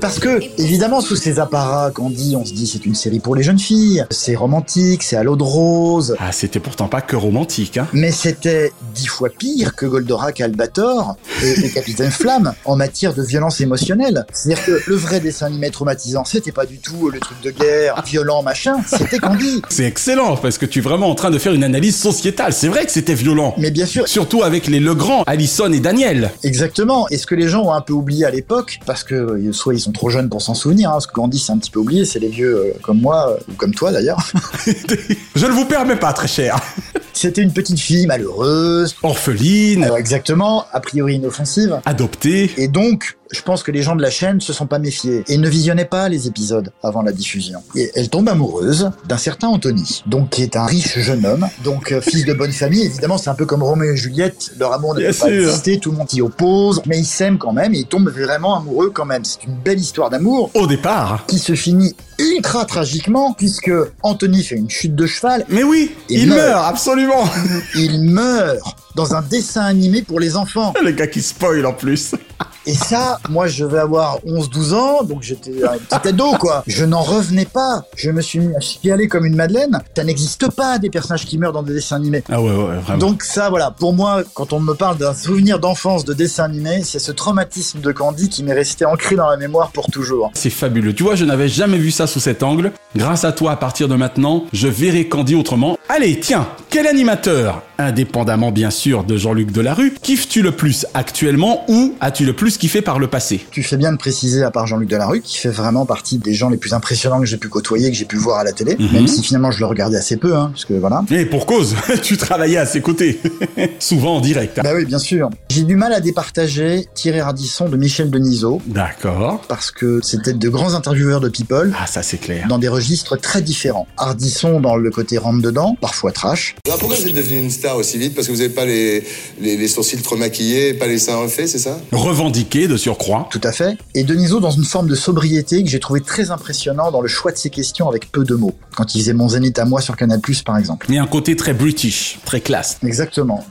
Parce que, évidemment, sous ces apparats, Candy, on se dit c'est une série pour les jeunes filles, c'est romantique, c'est à l'eau de rose.
Ah, c'était pourtant pas que romantique, hein.
Mais c'était dix fois pire que Goldorak, Albator et, et Capitaine Flamme en matière de violence émotionnelle. C'est-à-dire que le vrai dessin animé traumatisant, c'était pas du tout le truc de guerre, violent, machin, c'était Candy.
C'est excellent, parce que tu es vraiment en train de faire une analyse sociétale. C'est vrai que c'était violent.
Mais bien sûr,
Surtout avec les Legrand, Allison et Daniel.
Exactement. Et ce que les gens ont un peu oublié à l'époque, parce que euh, soit ils sont trop jeunes pour s'en souvenir, hein, parce que Gandhi c'est un petit peu oublié, c'est les vieux euh, comme moi, euh, ou comme toi d'ailleurs. <laughs>
Je ne vous permets pas, très cher.
C'était une petite fille malheureuse,
Orpheline,
alors exactement, a priori inoffensive.
adoptée.
Et donc, je pense que les gens de la chaîne se sont pas méfiés et ne visionnaient pas les épisodes avant la diffusion. Et elle tombe amoureuse d'un certain Anthony, donc qui est un riche jeune homme, donc euh, fils de bonne famille. Évidemment, c'est un peu comme Roméo et Juliette, leur amour ne
Bien
peut pas exister, tout le monde s'y oppose, mais ils s'aiment quand même et ils tombent vraiment amoureux quand même. C'est une belle histoire d'amour
Au départ.
qui se finit ultra tragiquement puisque Anthony fait une chute de cheval,
Mais oui,
Il
il,
meurt.
meurt, absolument.
il meurt dans un dessin animé pour les enfants.
Le gars qui spoil en plus.
Et ça, moi, je vais avoir 11-12 ans, donc j'étais un petit ado, quoi. Je n'en revenais pas. Je me suis mis à chialer comme une madeleine. Ça n'existe pas, des personnages qui meurent dans des dessins animés.
Ah ouais, ouais, vraiment.
Donc ça, voilà, pour moi, quand on me parle d'un souvenir d'enfance de dessin animé, c'est ce traumatisme de Candy qui m'est resté ancré dans la mémoire pour toujours.
C'est fabuleux. Tu vois, je n'avais jamais vu ça sous cet angle. Grâce à toi, à partir de maintenant, je verrai Candy autrement. Allez, tiens, quel animateur, indépendamment bien sûr de Jean-Luc Delarue, kiffes-tu le plus actuellement ou as-tu le plus kiffé par le passé?
Tu fais bien de préciser, à part Jean-Luc Delarue, qui fait vraiment partie des gens les plus impressionnants que j'ai pu côtoyer, que j'ai pu voir à la télé,
Mhm.
même si finalement je le regardais assez peu, hein, parce que voilà.
Et pour cause, <laughs> tu travaillais à ses côtés. <laughs> Souvent en direct.
Bah oui, bien sûr. J'ai du mal à départager Thierry Radisson de Michel Denisot,
D'accord.
parce que c'était de grands intervieweurs de People,
Ah, ça c'est clair.
dans des registres très différents. Ardisson dans le côté rentre-dedans, parfois trash.
Alors pourquoi vous êtes devenu une star? Aussi vite Parce que vous n'avez pas les, les, les sourcils trop maquillés, pas les seins refaits, c'est ça
Revendiqué de surcroît.
Tout à fait. Et Denisot dans une forme de sobriété que j'ai trouvé très impressionnant dans le choix de ses questions avec peu de mots. Quand il faisait Mon Zénith à moi sur Canal+, par exemple.
Mais un côté très british, très classe.
Exactement.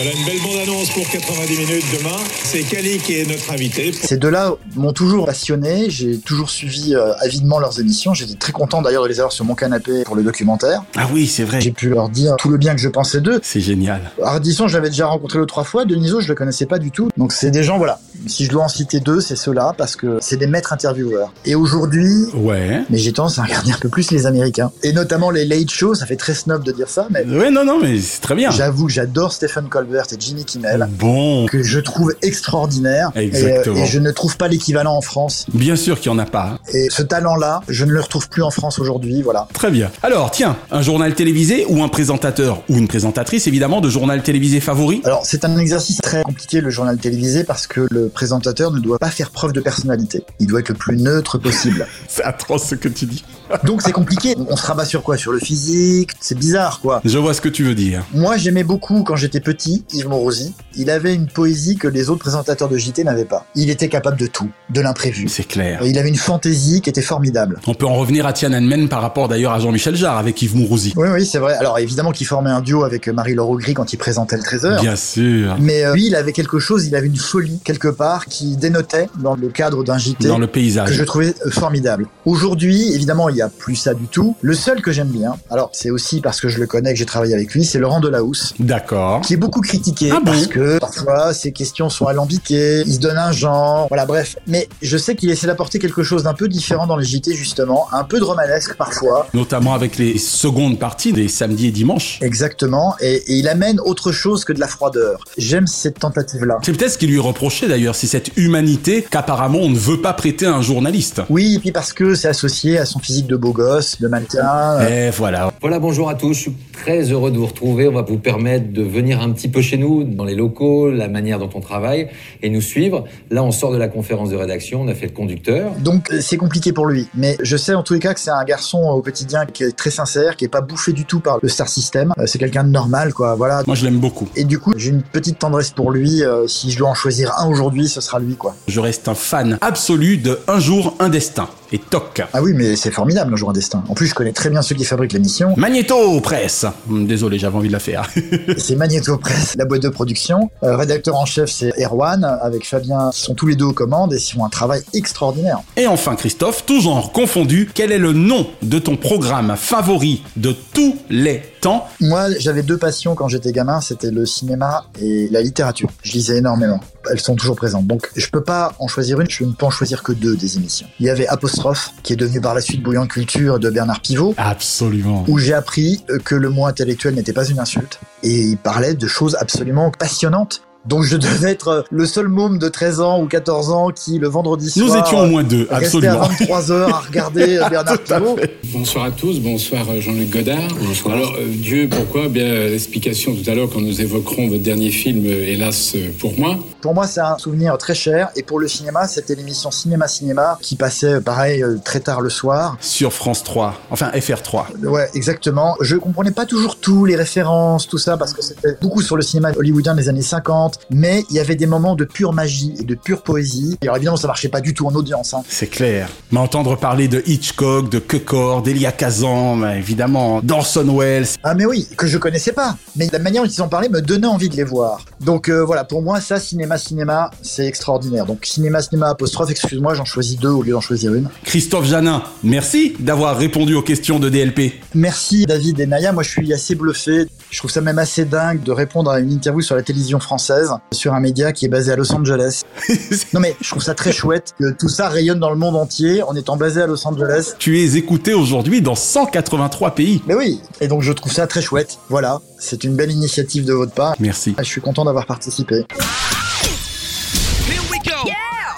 Voilà une belle bande-annonce pour 90 minutes demain. C'est Kali qui est notre invité.
Ces deux-là m'ont toujours passionné, j'ai toujours suivi euh, avidement leurs émissions, j'étais très content d'ailleurs de les avoir sur mon canapé pour le documentaire.
Ah oui, c'est vrai.
J'ai pu leur dire tout le bien que je pensais d'eux.
C'est génial.
Ardisson, je l'avais déjà rencontré deux trois fois, Deniso, je le connaissais pas du tout. Donc c'est des gens, voilà. Si je dois en citer deux, c'est ceux-là, parce que c'est des maîtres intervieweurs. Et aujourd'hui,
Ouais.
mais j'ai tendance à regarder un peu plus les Américains. Et notamment les late shows, ça fait très snob de dire ça, mais
Ouais, non, non, mais c'est très bien.
j'avoue que j'adore Stephen Colbert et Jimmy Kimmel,
Bon.
que je trouve extraordinaires. Et, euh,
Exactement.
Et, je ne trouve pas l'équivalent en France.
Bien sûr qu'il n'y en a pas.
Et ce talent-là, je ne le retrouve plus en France aujourd'hui, voilà.
Très bien. Alors, tiens, un journal télévisé ou un présentateur ou une présentatrice, évidemment, de journal télévisé favori?
Alors, c'est un exercice très compliqué, le journal télévisé, parce que le présentateur ne doit pas faire preuve de personnalité. Il doit être le plus neutre possible. <laughs>
C'est atroce ce que tu dis.
Donc, c'est compliqué. On se rabat sur quoi? Sur le physique C'est bizarre, quoi.
Je vois ce que tu veux dire.
Moi, j'aimais beaucoup, quand j'étais petit, Yves Morosi. Il avait une poésie que les autres présentateurs de JT n'avaient pas. Il était capable de tout, de l'imprévu.
C'est clair.
Il avait une fantaisie qui était formidable.
On peut en revenir à Tiananmen par rapport d'ailleurs à Jean-Michel Jarre avec Yves Mourouzi.
Oui, oui, c'est vrai. Alors, évidemment qu'il formait un duo avec Marie-Laure Augry quand il présentait le Trésor.
Bien sûr.
Mais euh, lui, il avait quelque chose, il avait une folie quelque part qui dénotait dans le cadre d'un JT.
Dans le paysage.
Que je trouvais formidable. Aujourd'hui, évidemment, il a plus ça du tout. Le seul que j'aime bien, alors c'est aussi parce que je le connais, que j'ai travaillé avec lui, c'est Laurent Delahousse.
D'accord.
Qui est beaucoup critiqué
Ah bon
parce que parfois ses questions sont alambiquées, il se donne un genre, voilà, bref. Mais je sais qu'il essaie d'apporter quelque chose d'un peu différent dans les JT, justement, un peu de romanesque parfois.
Notamment avec les secondes parties des samedis et dimanches.
Exactement, et, et il amène autre chose que de la froideur. J'aime cette tentative-là.
C'est peut-être ce qui lui reproché d'ailleurs, c'est cette humanité qu'apparemment on ne veut pas prêter à un journaliste.
Oui, et puis parce que c'est associé à son physique de beau gosse, de mannequin.
Et voilà.
Voilà, bonjour à tous. Je suis très heureux de vous retrouver. On va vous permettre de venir un petit peu chez nous, dans les locaux, la manière dont on travaille, et nous suivre. Là, on sort de la conférence de rédaction, on a fait le conducteur.
Donc euh, c'est compliqué pour lui, mais je sais en tous les cas que c'est un garçon au quotidien qui est très sincère, qui est pas bouffé du tout par le star system. Euh, C'est quelqu'un de normal, quoi. Voilà.
Moi je l'aime beaucoup.
Et du coup, j'ai une petite tendresse pour lui. Euh, si je dois en choisir un aujourd'hui, ce sera lui, quoi.
Je reste un fan absolu de Un jour, un destin. Et toc.
Ah oui, mais c'est formidable, un jour un destin. En plus, je connais très bien ceux qui fabriquent l'émission.
Magnéto Presse. Hum, Désolé, j'avais envie de la faire. <laughs>
c'est Magnéto Presse, la boîte de production. Euh, rédacteur en chef, c'est Erwan, avec Fabien, qui sont tous les deux aux commandes et qui font un travail extraordinaire.
Et enfin Christophe, tout genre confondu, quel est le nom de ton programme favori de tous les temps
Moi, j'avais deux passions quand j'étais gamin, c'était le cinéma et la littérature. Je lisais énormément. Elles sont toujours présentes. Donc, je peux pas en choisir une, je ne peux en choisir que deux des émissions. Il y avait Apostrophe, qui est devenu par la suite Bouillon Culture de Bernard Pivot.
Absolument.
Où j'ai appris que le mot intellectuel n'était pas une insulte. Et il parlait de choses absolument passionnantes. Donc je devais être le seul môme de 13 ans ou 14 ans qui, le vendredi soir...
Nous étions au moins deux, absolument.
à 23 heures à regarder <laughs> Bernard Pivot.
Bonsoir à tous, bonsoir euh, Jean-Luc Godard.
Bonsoir.
Alors, euh, Dieu, pourquoi? Bien, euh, l'explication tout à l'heure quand nous évoquerons votre dernier film, euh, hélas euh, pour moi.
Pour moi, c'est un souvenir très cher. Et pour le cinéma, c'était l'émission Cinéma Cinéma qui passait, pareil, euh, très tard le soir.
Sur France 3, enfin FR3.
Ouais, exactement. Je comprenais pas toujours tout, les références, tout ça, parce que c'était beaucoup sur le cinéma hollywoodien des années 50. Mais il y avait des moments de pure magie et de pure poésie. Et alors évidemment, ça marchait pas du tout en audience. Hein.
C'est clair. Mais entendre parler de Hitchcock, de Kekor, d'Elia Kazan, bah, évidemment, d'Orson Welles.
Ah mais oui, que je connaissais pas. Mais la manière dont ils en parlaient me donnait envie de les voir. Donc euh, voilà, pour moi, ça, cinéma, cinéma, c'est extraordinaire. Donc cinéma, cinéma, apostrophe, excuse-moi, j'en choisis deux au lieu d'en choisir une.
Christophe Janin, merci d'avoir répondu aux questions de DLP.
Merci David et Naya, moi je suis assez bluffé. Je trouve ça même assez dingue de répondre à une interview sur la télévision française, sur un média qui est basé à Los Angeles. <laughs> non mais je trouve ça très chouette que tout ça rayonne dans le monde entier en étant basé à Los Angeles.
Tu es écouté aujourd'hui dans 183 pays.
Mais oui, et donc je trouve ça très chouette. Voilà, c'est une belle initiative de votre part.
Merci.
Je suis content d'avoir participé.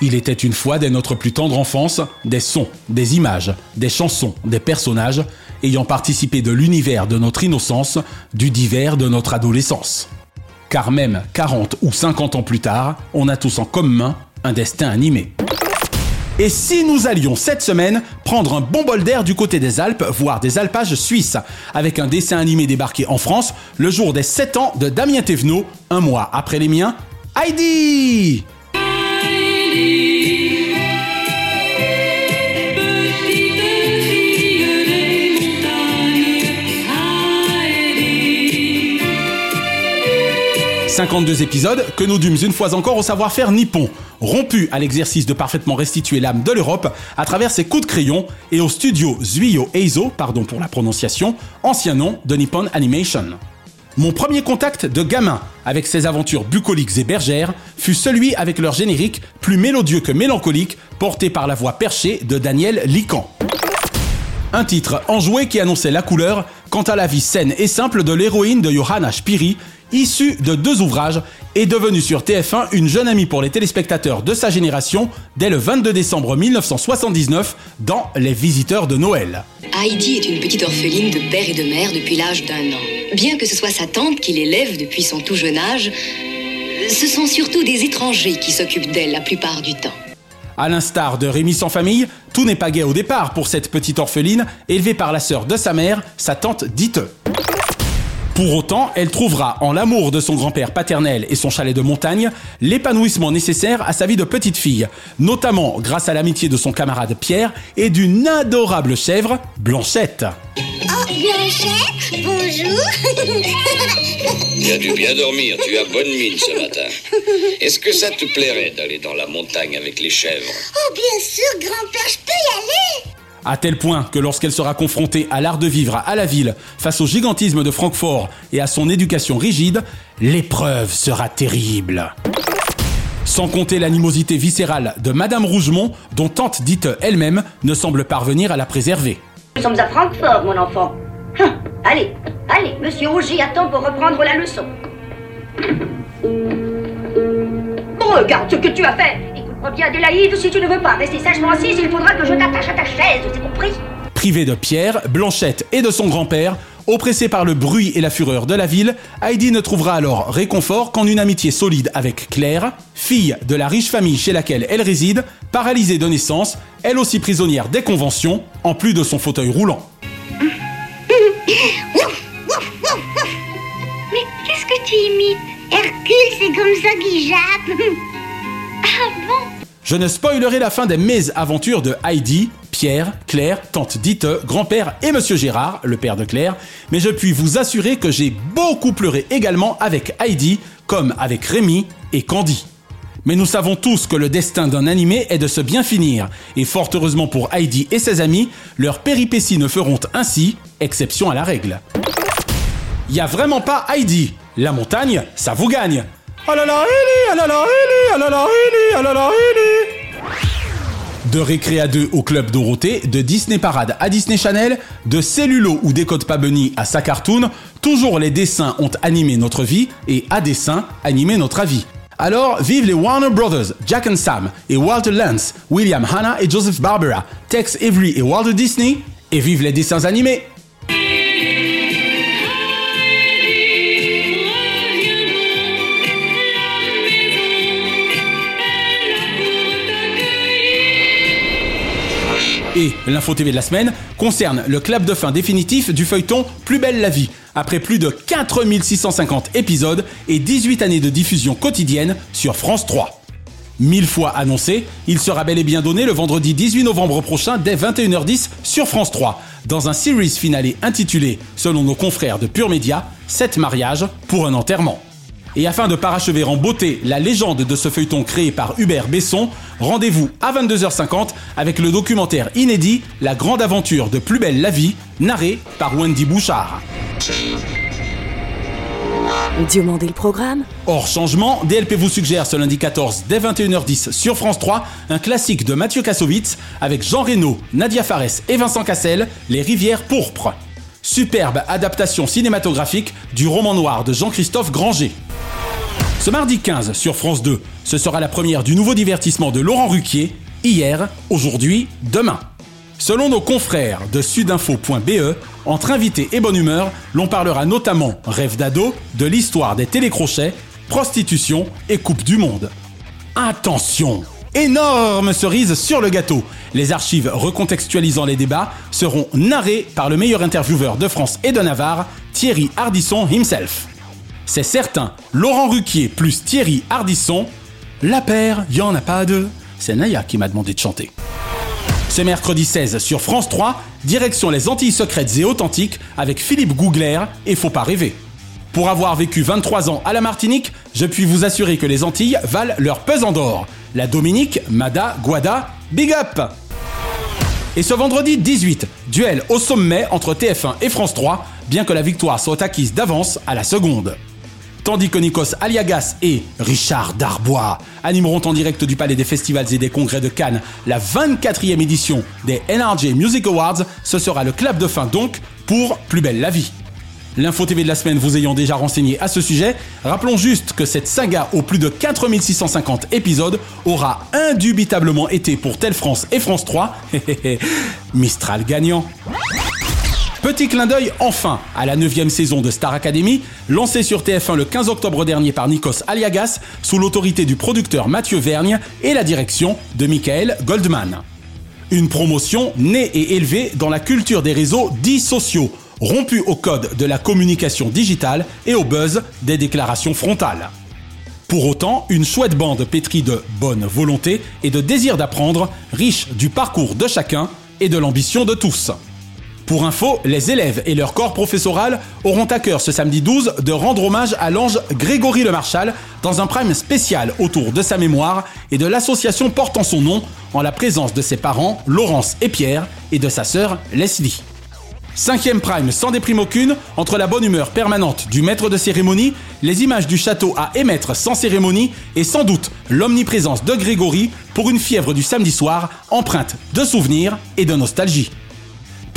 Il était une fois dès notre plus tendre enfance des sons, des images, des chansons, des personnages ayant participé de l'univers de notre innocence, du divers de notre adolescence. Car même 40 ou 50 ans plus tard, on a tous en commun un destin animé. Et si nous allions cette semaine prendre un bon bol d'air du côté des Alpes, voire des alpages suisses, avec un dessin animé débarqué en France le jour des 7 ans de Damien Thévenot, un mois après les miens, Heidi « 52 épisodes que nous dûmes une fois encore au savoir-faire nippon, rompu à l'exercice de parfaitement restituer l'âme de l'Europe à travers ses coups de crayon et au studio Zuyo Eizo, pardon pour la prononciation, ancien nom de Nippon Animation. Mon premier contact de gamin avec ces aventures bucoliques et bergères fut celui avec leur générique, plus mélodieux que mélancolique, porté par la voix perchée de Daniel Lican. Un titre enjoué qui annonçait la couleur quant à la vie saine et simple de l'héroïne de Johanna Spiri, issue de deux ouvrages et devenue sur TF1 une jeune amie pour les téléspectateurs de sa génération dès le 22 décembre 1979 dans Les Visiteurs de Noël.
Heidi est une petite orpheline de père et de mère depuis l'âge d'un an. Bien que ce soit sa tante qui l'élève depuis son tout jeune âge, ce sont surtout des étrangers qui s'occupent d'elle la plupart du temps.
À l'instar de Rémi sans famille, tout n'est pas gai au départ pour cette petite orpheline élevée par la sœur de sa mère, sa tante Dite. Pour autant, elle trouvera en l'amour de son grand-père paternel et son chalet de montagne l'épanouissement nécessaire à sa vie de petite fille, notamment grâce à l'amitié de son camarade Pierre et d'une adorable chèvre, Blanchette.
Ah,
Blanchette, bonjour. <laughs>
Tu as dû bien dormir, tu as bonne mine ce matin. Est-ce que ça te plairait d'aller dans la montagne avec les chèvres?
Oh, bien sûr, grand-père, je peux y aller.
À tel point que lorsqu'elle sera confrontée à l'art de vivre à la ville face au gigantisme de Francfort et à son éducation rigide, l'épreuve sera terrible. Sans compter l'animosité viscérale de Madame Rougemont, dont tante dite elle-même ne semble parvenir à la préserver.
Nous sommes à Francfort, mon enfant. Hum, allez, allez, monsieur Auger attend pour reprendre la leçon. Regarde ce que tu as fait. Écoute-moi bien, Adélaïde, si tu ne veux pas rester sagement assise, il faudra que je t'attache à ta chaise, c'est compris
Privée de Pierre, Blanchette et de son grand-père, oppressée par le bruit et la fureur de la ville, Heidi ne trouvera alors réconfort qu'en une amitié solide avec Claire, fille de la riche famille chez laquelle elle réside, paralysée de naissance, elle aussi prisonnière des conventions, en plus de son fauteuil roulant. <laughs>
Mais qu'est-ce que tu imites? Hercule, c'est comme ça qu'il jappe. Ah bon?
Je ne spoilerai la fin des mésaventures de Heidi, Pierre, Claire, tante Dite, grand-père et monsieur Gérard, le père de Claire, mais je puis vous assurer que j'ai beaucoup pleuré également avec Heidi, comme avec Rémi et Candy. Mais nous savons tous que le destin d'un animé est de se bien finir, et fort heureusement pour Heidi et ses amis, leurs péripéties ne feront ainsi exception à la règle. Y a vraiment pas Heidi. La montagne, ça vous gagne. Oh là, Heidi, oh là là, Heidi, oh. De Récré à 2 au Club Dorothée, de Disney Parade à Disney Channel, de Cellulo ou Décode pas Bunny à sa cartoon, toujours les dessins ont animé notre vie et à dessin animé notre avis. Alors, vive les Warner Brothers, Jack and Sam et Walter Lance, William Hanna et Joseph Barbera, Tex Avery et Walter Disney, et vive les dessins animés! Et l'info TV de la semaine concerne le clap de fin définitif du feuilleton Plus belle la vie, après plus de 4650 épisodes et 18 années de diffusion quotidienne sur France 3. Mille fois annoncé, il sera bel et bien donné le vendredi 18 novembre prochain dès 21h10 sur France 3, dans un series finale intitulé, selon nos confrères de Pure Média, 7 mariages pour un enterrement. Et afin de parachever en beauté la légende de ce feuilleton créé par Hubert Besson, rendez-vous à 22h50 avec le documentaire inédit La grande aventure de Plus belle la vie, narré par Wendy Bouchard.
Diomandé le programme
Hors changement, DLP vous suggère ce lundi 14 dès 21h10 sur France 3 un classique de Mathieu Kassovitz avec Jean Reno, Nadia Fares et Vincent Cassel, Les rivières pourpres. Superbe adaptation cinématographique du roman noir de Jean-Christophe Granger. Ce mardi 15 sur France 2, ce sera la première du nouveau divertissement de Laurent Ruquier, hier, aujourd'hui, demain. Selon nos confrères de sudinfo.be, entre invités et bonne humeur, l'on parlera notamment, rêve d'ado, de l'histoire des télécrochets, prostitution et Coupe du Monde. Attention Énorme cerise sur le gâteau Les archives recontextualisant les débats seront narrées par le meilleur intervieweur de France et de Navarre, Thierry Hardisson himself. C'est certain, Laurent Ruquier plus Thierry Hardisson, la paire, y en a pas deux. C'est Naya qui m'a demandé de chanter. Ce mercredi 16 sur France 3, direction les Antilles secrètes et authentiques avec Philippe Gougler et Faut pas rêver. Pour avoir vécu 23 ans à la Martinique, je puis vous assurer que les Antilles valent leur pesant d'or. La Dominique, Mada, Guada, big up Et ce vendredi 18, duel au sommet entre TF1 et France 3, bien que la victoire soit acquise d'avance à la seconde. Tandis que Nikos Aliagas et Richard Darbois animeront en direct du Palais des Festivals et des Congrès de Cannes la 24e édition des NRJ Music Awards, ce sera le clap de fin donc pour Plus belle la vie. L'info TV de la semaine vous ayant déjà renseigné à ce sujet, rappelons juste que cette saga aux plus de 4650 épisodes aura indubitablement été pour Telle France et France 3, <laughs> Mistral gagnant. Petit clin d'œil enfin à la 9 saison de Star Academy, lancée sur TF1 le 15 octobre dernier par Nikos Aliagas, sous l'autorité du producteur Mathieu Vergne et la direction de Michael Goldman. Une promotion née et élevée dans la culture des réseaux dits sociaux, rompus au code de la communication digitale et au buzz des déclarations frontales. Pour autant, une chouette bande pétrie de bonne volonté et de désir d'apprendre, riche du parcours de chacun et de l'ambition de tous. Pour info, les élèves et leur corps professoral auront à cœur ce samedi 12 de rendre hommage à l'ange Grégory Le Marchal dans un prime spécial autour de sa mémoire et de l'association portant son nom en la présence de ses parents Laurence et Pierre et de sa sœur Leslie. Cinquième prime sans déprime aucune, entre la bonne humeur permanente du maître de cérémonie, les images du château à émettre sans cérémonie et sans doute l'omniprésence de Grégory pour une fièvre du samedi soir empreinte de souvenirs et de nostalgie.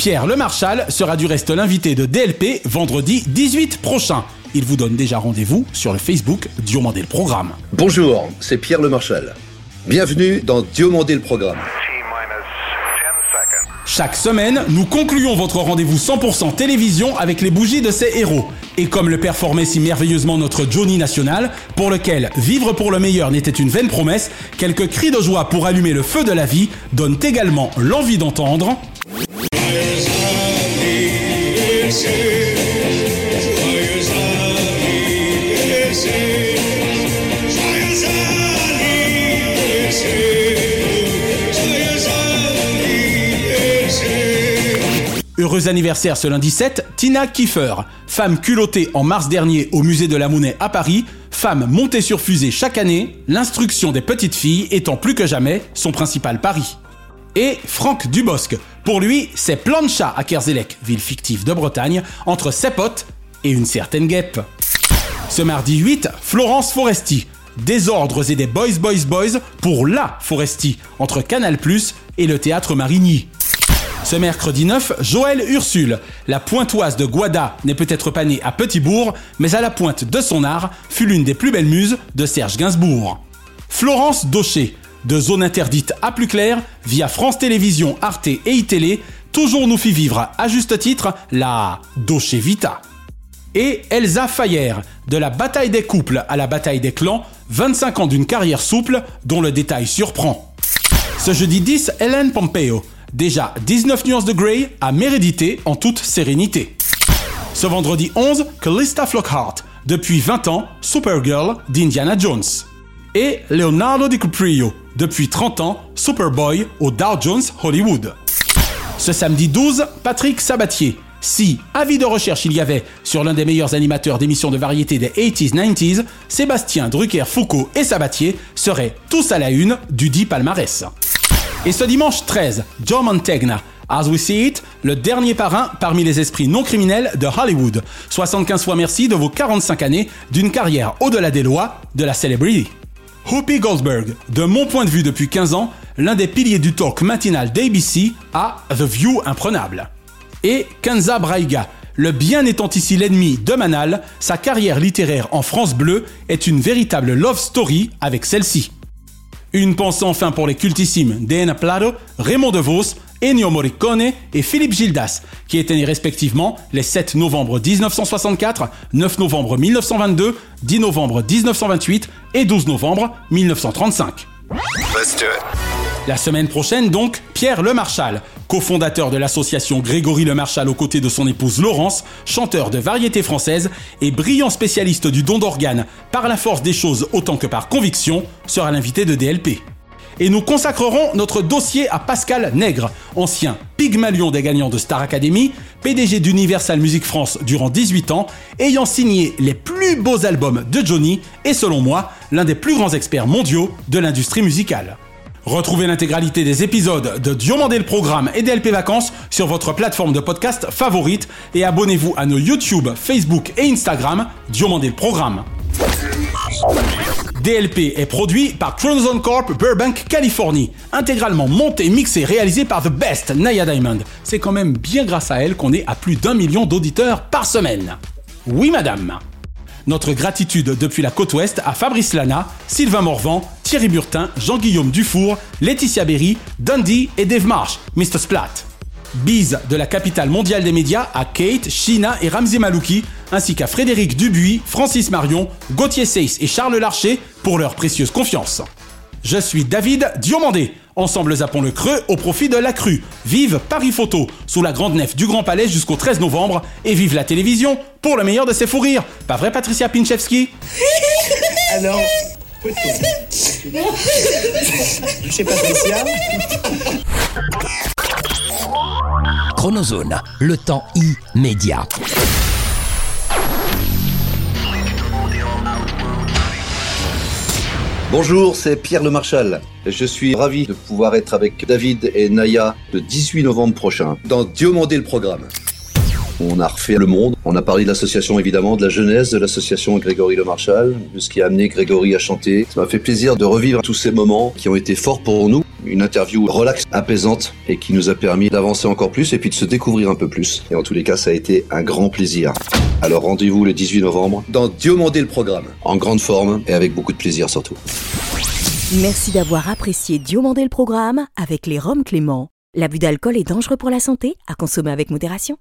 Pierre Le Marchal sera du reste l'invité de DLP vendredi 18 prochain. Il vous donne déjà rendez-vous sur le Facebook Diomandé le Programme.
Bonjour, c'est Pierre Le Marchal. Bienvenue dans Diomandé le Programme.
Chaque semaine, nous concluons votre rendez-vous 100% télévision avec les bougies de ces héros. Et comme le performait si merveilleusement notre Johnny National, pour lequel vivre pour le meilleur n'était une vaine promesse, quelques cris de joie pour allumer le feu de la vie donnent également l'envie d'entendre. Heureux anniversaire ce lundi 7, Tina Kiefer, femme culottée en mars dernier au musée de la Monnaie à Paris, femme montée sur fusée chaque année, l'instruction des petites filles étant plus que jamais son principal pari. Et Franck Dubosc, pour lui, c'est Plancha à Kerzelec, ville fictive de Bretagne, entre ses potes et une certaine guêpe. Ce mardi 8, Florence Foresti, des ordres et des boys boys boys pour la Foresti, entre Canal+, et le théâtre Marigny. Ce mercredi 9, Joël Ursule, la pointoise de Guada, n'est peut-être pas née à Petitbourg, mais à la pointe de son art, fut l'une des plus belles muses de Serge Gainsbourg. Florence Daucher, de Zone Interdite à plus clair, via France Télévisions, Arte et iTélé, toujours nous fit vivre à juste titre la Daucher Vita. Et Elsa Fayer, de la bataille des couples à la bataille des clans, 25 ans d'une carrière souple dont le détail surprend. Ce jeudi 10, Hélène Pompeo, Déjà 19 nuances de Grey à mérédité en toute sérénité. Ce vendredi 11, Callista Flockhart, depuis 20 ans, Supergirl d'Indiana Jones. Et Leonardo DiCaprio, depuis 30 ans, Superboy au Dow Jones Hollywood. Ce samedi 12, Patrick Sabatier. Si avis de recherche il y avait sur l'un des meilleurs animateurs d'émissions de variété des 80s 90s, Sébastien Drucker Foucault et Sabatier seraient tous à la une du dit palmarès. Et ce dimanche 13, Joe Mantegna, As We See It, le dernier parrain parmi les esprits non criminels de Hollywood. 75 fois merci de vos 45 années d'une carrière au-delà des lois de la celebrity. Whoopi Goldberg, de mon point de vue depuis 15 ans, l'un des piliers du talk matinal d'ABC, a The View imprenable. Et Kanza Braiga, le bien étant ici l'ennemi de Manal, sa carrière littéraire en France bleue est une véritable love story avec celle-ci. Une pensée enfin pour les cultissimes Diana Plato, Raymond DeVos, Ennio Morricone et Philippe Gildas, qui étaient nés respectivement les 7 novembre 1964, 9 novembre 1922, 10 novembre 1928 et 12 novembre 1935. La semaine prochaine donc, Pierre Le Marchal, cofondateur de l'association Grégory Le Marchal aux côtés de son épouse Laurence, chanteur de variété française et brillant spécialiste du don d'organes par la force des choses autant que par conviction, sera l'invité de DLP. Et nous consacrerons notre dossier à Pascal Nègre, ancien Pygmalion des gagnants de Star Academy, PDG d'Universal Music France durant 18 ans, ayant signé les plus beaux albums de Johnny et selon moi, l'un des plus grands experts mondiaux de l'industrie musicale. Retrouvez l'intégralité des épisodes de Diomandé le Programme et DLP Vacances sur votre plateforme de podcast favorite et abonnez-vous à nos YouTube, Facebook et Instagram Diomandé le Programme. DLP est produit par Tronzone Corp Burbank, Californie. Intégralement monté, mixé, réalisé par The Best, Naya Diamond. C'est quand même bien grâce à elle qu'on est à plus d'un million d'auditeurs par semaine. Oui, madame. Notre gratitude depuis la côte ouest à Fabrice Lana, Sylvain Morvan, Thierry Burtin, Jean-Guillaume Dufour, Laetitia Berry, Dundee et Dave Marsh, Mr. Splat. Bise de la capitale mondiale des médias à Kate, Shina et Ramsey Malouki, ainsi qu'à Frédéric Dubuis, Francis Marion, Gauthier Seyss et Charles Larcher pour leur précieuse confiance. Je suis David Diomandé. Ensemble zappons le creux au profit de la crue. Vive Paris Photo sous la grande nef du Grand Palais jusqu'au 13 novembre et vive la télévision pour le meilleur de ses fous rires. Pas vrai Patricia Pinchevski?
Alors, <laughs> c'est Patricia.
Chronozone, le temps immédiat.
Bonjour, c'est Pierre Le Marchal. Je suis ravi de pouvoir être avec David et Naya le 18 novembre prochain dans Diomandé le programme. On a refait le monde. On a parlé de l'association évidemment, de la jeunesse de l'association Grégory Le Marchal, de ce qui a amené Grégory à chanter. Ça m'a fait plaisir de revivre tous ces moments qui ont été forts pour nous. Une interview relaxe, apaisante et qui nous a permis d'avancer encore plus et puis de se découvrir un peu plus. Et en tous les cas, ça a été un grand plaisir. Alors rendez-vous le 18 novembre dans Diomandé le programme, en grande forme et avec beaucoup de plaisir surtout.
Merci d'avoir apprécié Diomandé le programme avec les Roms Clément. L'abus d'alcool est dangereux pour la santé, à consommer avec modération.